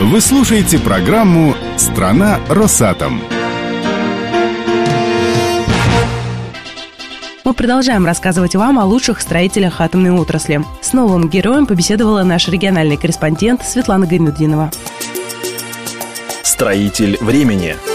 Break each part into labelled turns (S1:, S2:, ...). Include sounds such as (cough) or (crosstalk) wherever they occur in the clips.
S1: Вы слушаете программу «Страна Росатом».
S2: Мы продолжаем рассказывать вам о лучших строителях атомной отрасли. С новым героем побеседовала наш региональный корреспондент Светлана Гайнудинова.
S3: Строитель времени –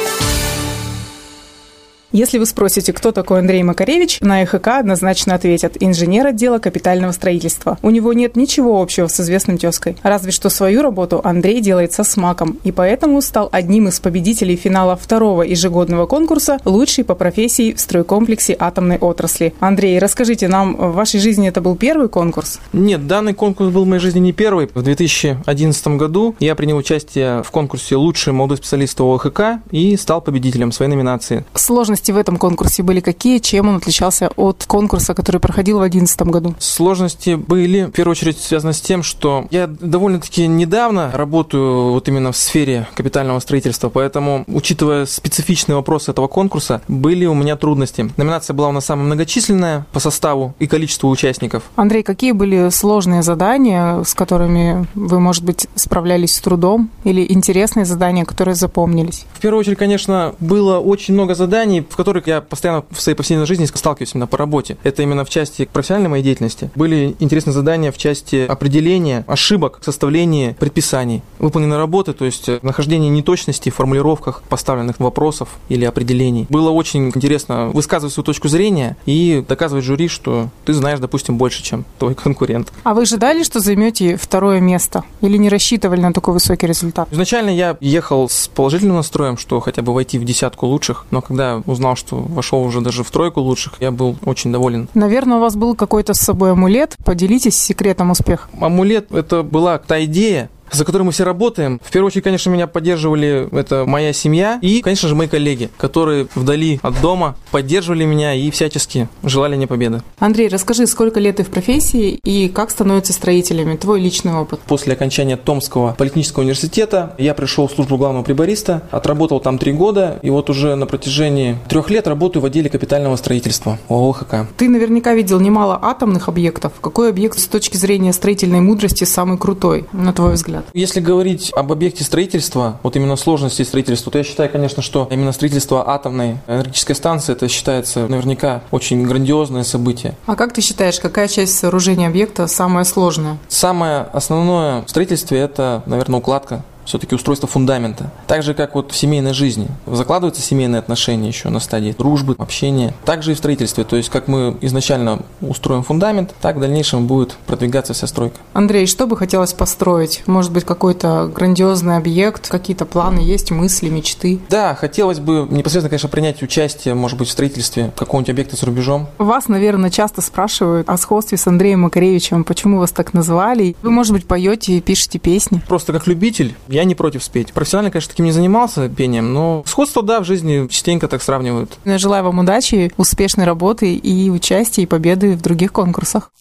S4: если вы спросите, кто такой Андрей Макаревич, на ИХК однозначно ответят – инженер отдела капитального строительства. У него нет ничего общего с известным тезкой. Разве что свою работу Андрей делает со смаком, и поэтому стал одним из победителей финала второго ежегодного конкурса «Лучший по профессии в стройкомплексе атомной отрасли». Андрей, расскажите нам, в вашей жизни это был первый конкурс?
S5: Нет, данный конкурс был в моей жизни не первый. В 2011 году я принял участие в конкурсе «Лучший молодой специалист ОХК» и стал победителем своей номинации.
S4: Сложность сложности в этом конкурсе были какие? Чем он отличался от конкурса, который проходил в 2011 году?
S5: Сложности были, в первую очередь, связаны с тем, что я довольно-таки недавно работаю вот именно в сфере капитального строительства, поэтому, учитывая специфичные вопросы этого конкурса, были у меня трудности. Номинация была у нас самая многочисленная по составу и количеству участников.
S4: Андрей, какие были сложные задания, с которыми вы, может быть, справлялись с трудом, или интересные задания, которые запомнились?
S5: В первую очередь, конечно, было очень много заданий, в которых я постоянно в своей повседневной жизни сталкиваюсь именно по работе. Это именно в части профессиональной моей деятельности. Были интересные задания в части определения ошибок, составления предписаний, выполненной работы, то есть нахождение неточностей в формулировках поставленных вопросов или определений. Было очень интересно высказывать свою точку зрения и доказывать жюри, что ты знаешь, допустим, больше, чем твой (laughs) конкурент.
S4: А вы ожидали, что займете второе место? Или не рассчитывали на такой высокий результат?
S5: Изначально я ехал с положительным настроем, что хотя бы войти в десятку лучших, но когда узнал узнал, что вошел уже даже в тройку лучших, я был очень доволен.
S4: Наверное, у вас был какой-то с собой амулет. Поделитесь секретом успеха.
S5: Амулет – это была та идея, за которой мы все работаем. В первую очередь, конечно, меня поддерживали это моя семья и, конечно же, мои коллеги, которые вдали от дома поддерживали меня и всячески желали мне победы.
S4: Андрей, расскажи, сколько лет ты в профессии и как становятся строителями? Твой личный опыт.
S5: После окончания Томского политехнического университета я пришел в службу главного прибориста, отработал там три года и вот уже на протяжении трех лет работаю в отделе капитального строительства ООХК.
S4: Ты наверняка видел немало атомных объектов. Какой объект с точки зрения строительной мудрости самый крутой, на твой взгляд?
S5: Взгляд? Если говорить об объекте строительства, вот именно сложности строительства, то я считаю, конечно, что именно строительство атомной энергетической станции, это считается наверняка очень грандиозное событие.
S4: А как ты считаешь, какая часть сооружения объекта самая сложная?
S5: Самое основное в строительстве – это, наверное, укладка все-таки устройство фундамента. Так же, как вот в семейной жизни. Закладываются семейные отношения еще на стадии дружбы, общения. Также и в строительстве. То есть, как мы изначально устроим фундамент, так в дальнейшем будет продвигаться вся стройка.
S4: Андрей, что бы хотелось построить? Может быть, какой-то грандиозный объект? Какие-то планы есть, мысли, мечты?
S5: Да, хотелось бы непосредственно, конечно, принять участие, может быть, в строительстве какого-нибудь объекта за рубежом.
S4: Вас, наверное, часто спрашивают о сходстве с Андреем Макаревичем. Почему вас так назвали? Вы, может быть, поете и пишете песни?
S5: Просто как любитель я не против спеть. Профессионально, конечно, таким не занимался пением, но сходство, да, в жизни частенько так сравнивают.
S4: Я желаю вам удачи, успешной работы и участия и победы в других конкурсах.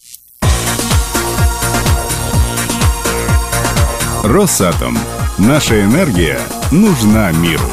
S1: Росатом. Наша энергия нужна миру.